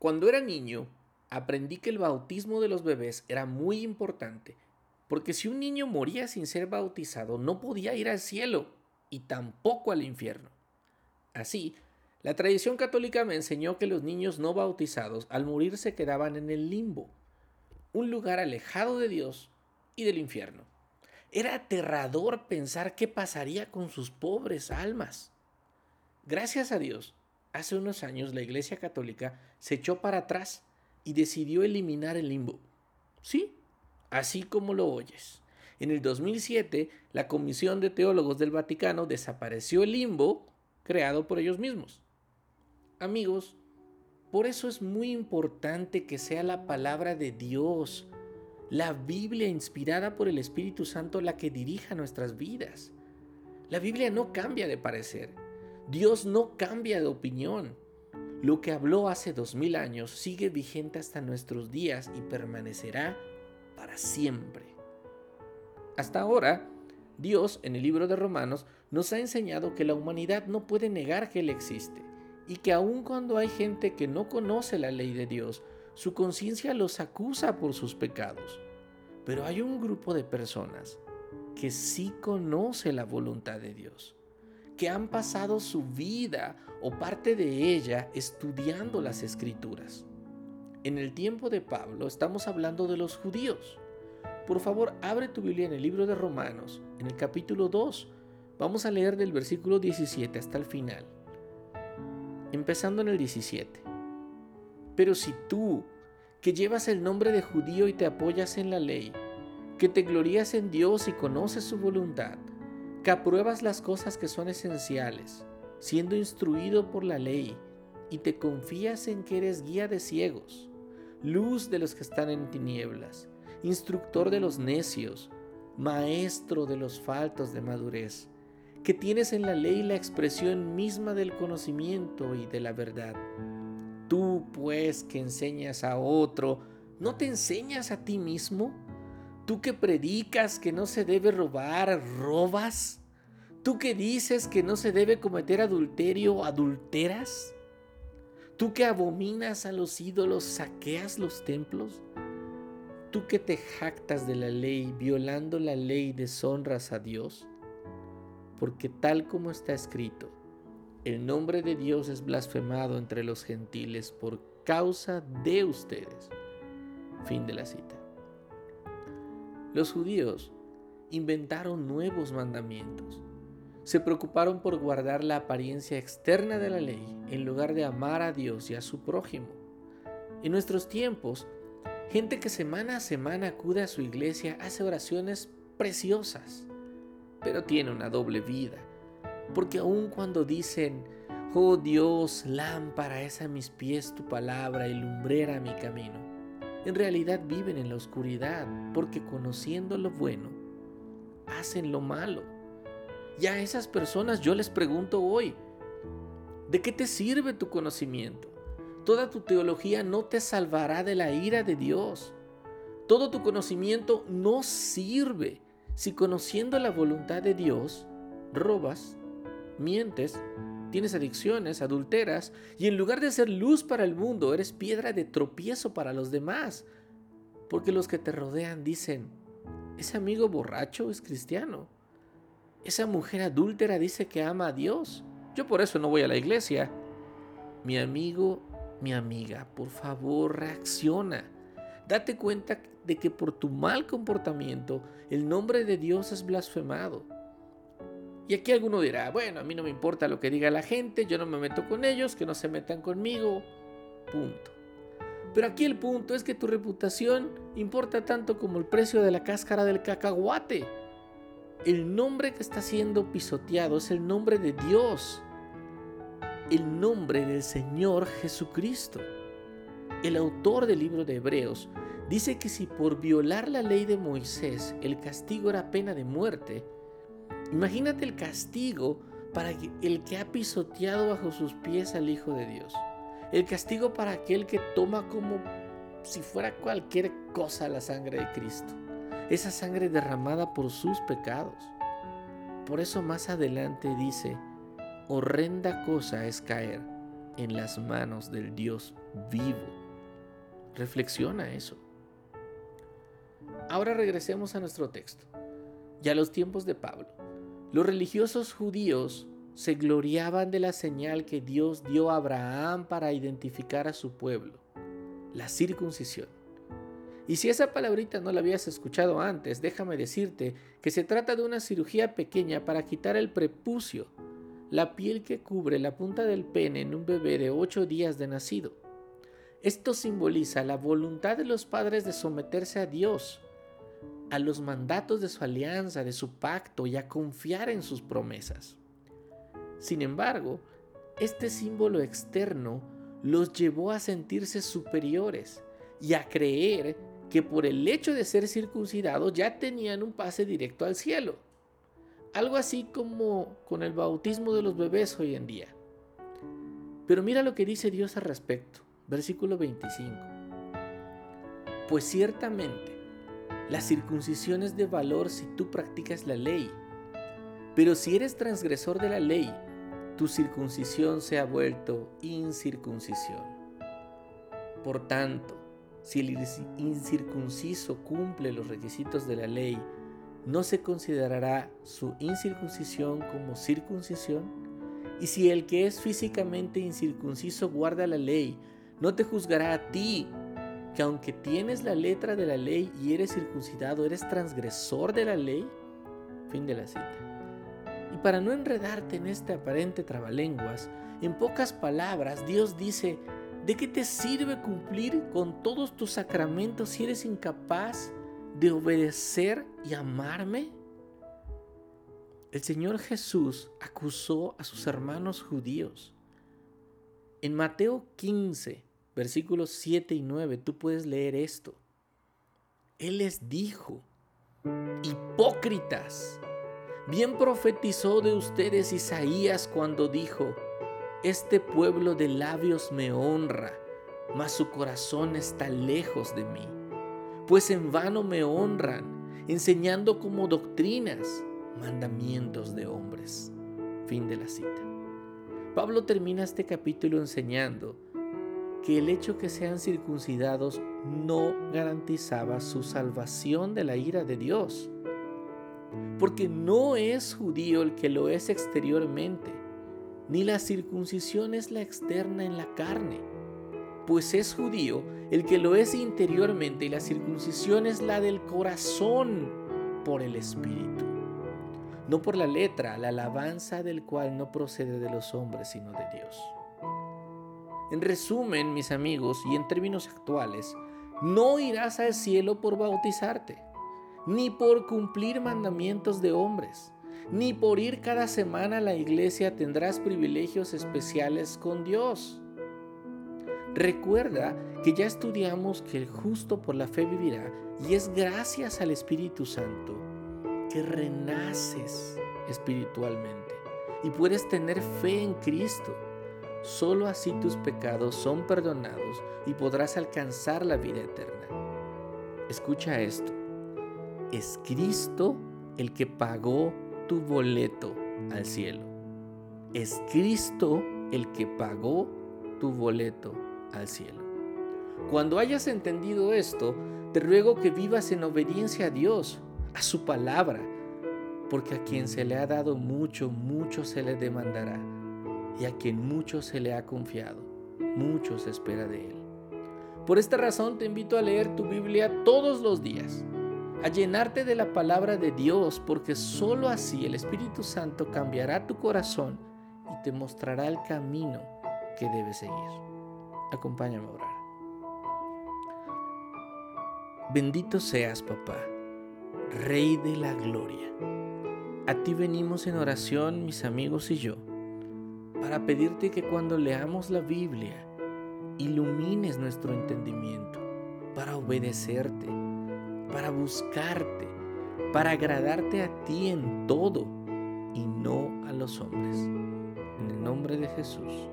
Cuando era niño, aprendí que el bautismo de los bebés era muy importante, porque si un niño moría sin ser bautizado, no podía ir al cielo y tampoco al infierno. Así, la tradición católica me enseñó que los niños no bautizados al morir se quedaban en el limbo, un lugar alejado de Dios y del infierno. Era aterrador pensar qué pasaría con sus pobres almas. Gracias a Dios, hace unos años la Iglesia Católica se echó para atrás y decidió eliminar el limbo. Sí, así como lo oyes. En el 2007, la Comisión de Teólogos del Vaticano desapareció el limbo creado por ellos mismos. Amigos, por eso es muy importante que sea la palabra de Dios, la Biblia inspirada por el Espíritu Santo la que dirija nuestras vidas. La Biblia no cambia de parecer. Dios no cambia de opinión. Lo que habló hace dos mil años sigue vigente hasta nuestros días y permanecerá para siempre. Hasta ahora, Dios en el libro de Romanos nos ha enseñado que la humanidad no puede negar que Él existe y que aun cuando hay gente que no conoce la ley de Dios, su conciencia los acusa por sus pecados. Pero hay un grupo de personas que sí conoce la voluntad de Dios, que han pasado su vida o parte de ella estudiando las escrituras. En el tiempo de Pablo estamos hablando de los judíos. Por favor, abre tu Biblia en el libro de Romanos, en el capítulo 2. Vamos a leer del versículo 17 hasta el final empezando en el 17. Pero si tú, que llevas el nombre de judío y te apoyas en la ley, que te glorías en Dios y conoces su voluntad, que apruebas las cosas que son esenciales, siendo instruido por la ley, y te confías en que eres guía de ciegos, luz de los que están en tinieblas, instructor de los necios, maestro de los faltos de madurez, que tienes en la ley la expresión misma del conocimiento y de la verdad. Tú, pues, que enseñas a otro, ¿no te enseñas a ti mismo? Tú que predicas que no se debe robar, ¿robas? ¿Tú que dices que no se debe cometer adulterio, adulteras? ¿Tú que abominas a los ídolos, saqueas los templos? ¿Tú que te jactas de la ley, violando la ley, deshonras a Dios? porque tal como está escrito, el nombre de Dios es blasfemado entre los gentiles por causa de ustedes. Fin de la cita. Los judíos inventaron nuevos mandamientos. Se preocuparon por guardar la apariencia externa de la ley en lugar de amar a Dios y a su prójimo. En nuestros tiempos, gente que semana a semana acude a su iglesia hace oraciones preciosas pero tiene una doble vida. Porque aun cuando dicen, oh Dios, lámpara es a mis pies tu palabra y lumbrera mi camino, en realidad viven en la oscuridad, porque conociendo lo bueno, hacen lo malo. Y a esas personas yo les pregunto hoy, ¿de qué te sirve tu conocimiento? Toda tu teología no te salvará de la ira de Dios. Todo tu conocimiento no sirve si conociendo la voluntad de Dios, robas, mientes, tienes adicciones, adulteras, y en lugar de ser luz para el mundo, eres piedra de tropiezo para los demás, porque los que te rodean dicen, ese amigo borracho es cristiano, esa mujer adúltera dice que ama a Dios, yo por eso no voy a la iglesia. Mi amigo, mi amiga, por favor, reacciona. Date cuenta de que por tu mal comportamiento el nombre de Dios es blasfemado. Y aquí alguno dirá, bueno, a mí no me importa lo que diga la gente, yo no me meto con ellos, que no se metan conmigo, punto. Pero aquí el punto es que tu reputación importa tanto como el precio de la cáscara del cacahuate. El nombre que está siendo pisoteado es el nombre de Dios, el nombre del Señor Jesucristo. El autor del libro de Hebreos dice que si por violar la ley de Moisés el castigo era pena de muerte, imagínate el castigo para el que ha pisoteado bajo sus pies al Hijo de Dios. El castigo para aquel que toma como si fuera cualquier cosa la sangre de Cristo. Esa sangre derramada por sus pecados. Por eso más adelante dice, horrenda cosa es caer en las manos del Dios vivo. Reflexiona eso. Ahora regresemos a nuestro texto. Ya a los tiempos de Pablo, los religiosos judíos se gloriaban de la señal que Dios dio a Abraham para identificar a su pueblo, la circuncisión. Y si esa palabrita no la habías escuchado antes, déjame decirte que se trata de una cirugía pequeña para quitar el prepucio, la piel que cubre la punta del pene en un bebé de 8 días de nacido. Esto simboliza la voluntad de los padres de someterse a Dios, a los mandatos de su alianza, de su pacto y a confiar en sus promesas. Sin embargo, este símbolo externo los llevó a sentirse superiores y a creer que por el hecho de ser circuncidados ya tenían un pase directo al cielo. Algo así como con el bautismo de los bebés hoy en día. Pero mira lo que dice Dios al respecto. Versículo 25. Pues ciertamente, la circuncisión es de valor si tú practicas la ley. Pero si eres transgresor de la ley, tu circuncisión se ha vuelto incircuncisión. Por tanto, si el incircunciso cumple los requisitos de la ley, ¿no se considerará su incircuncisión como circuncisión? Y si el que es físicamente incircunciso guarda la ley, ¿no te juzgará a ti, que aunque tienes la letra de la ley y eres circuncidado, eres transgresor de la ley? Fin de la cita. Y para no enredarte en este aparente trabalenguas, en pocas palabras Dios dice, ¿de qué te sirve cumplir con todos tus sacramentos si eres incapaz de obedecer y amarme? El Señor Jesús acusó a sus hermanos judíos. En Mateo 15, versículos 7 y 9, tú puedes leer esto. Él les dijo, hipócritas, Bien profetizó de ustedes Isaías cuando dijo, Este pueblo de labios me honra, mas su corazón está lejos de mí. Pues en vano me honran, enseñando como doctrinas mandamientos de hombres. Fin de la cita. Pablo termina este capítulo enseñando que el hecho que sean circuncidados no garantizaba su salvación de la ira de Dios. Porque no es judío el que lo es exteriormente, ni la circuncisión es la externa en la carne, pues es judío el que lo es interiormente y la circuncisión es la del corazón por el Espíritu, no por la letra, la alabanza del cual no procede de los hombres, sino de Dios. En resumen, mis amigos, y en términos actuales, no irás al cielo por bautizarte ni por cumplir mandamientos de hombres, ni por ir cada semana a la iglesia tendrás privilegios especiales con Dios. Recuerda que ya estudiamos que el justo por la fe vivirá y es gracias al Espíritu Santo que renaces espiritualmente y puedes tener fe en Cristo. Solo así tus pecados son perdonados y podrás alcanzar la vida eterna. Escucha esto es Cristo el que pagó tu boleto al cielo. Es Cristo el que pagó tu boleto al cielo. Cuando hayas entendido esto, te ruego que vivas en obediencia a Dios, a su palabra, porque a quien se le ha dado mucho, mucho se le demandará, y a quien mucho se le ha confiado, mucho se espera de él. Por esta razón te invito a leer tu Biblia todos los días a llenarte de la palabra de Dios, porque sólo así el Espíritu Santo cambiará tu corazón y te mostrará el camino que debes seguir. Acompáñame a orar. Bendito seas, papá, Rey de la Gloria. A ti venimos en oración, mis amigos y yo, para pedirte que cuando leamos la Biblia, ilumines nuestro entendimiento para obedecerte para buscarte, para agradarte a ti en todo y no a los hombres. En el nombre de Jesús.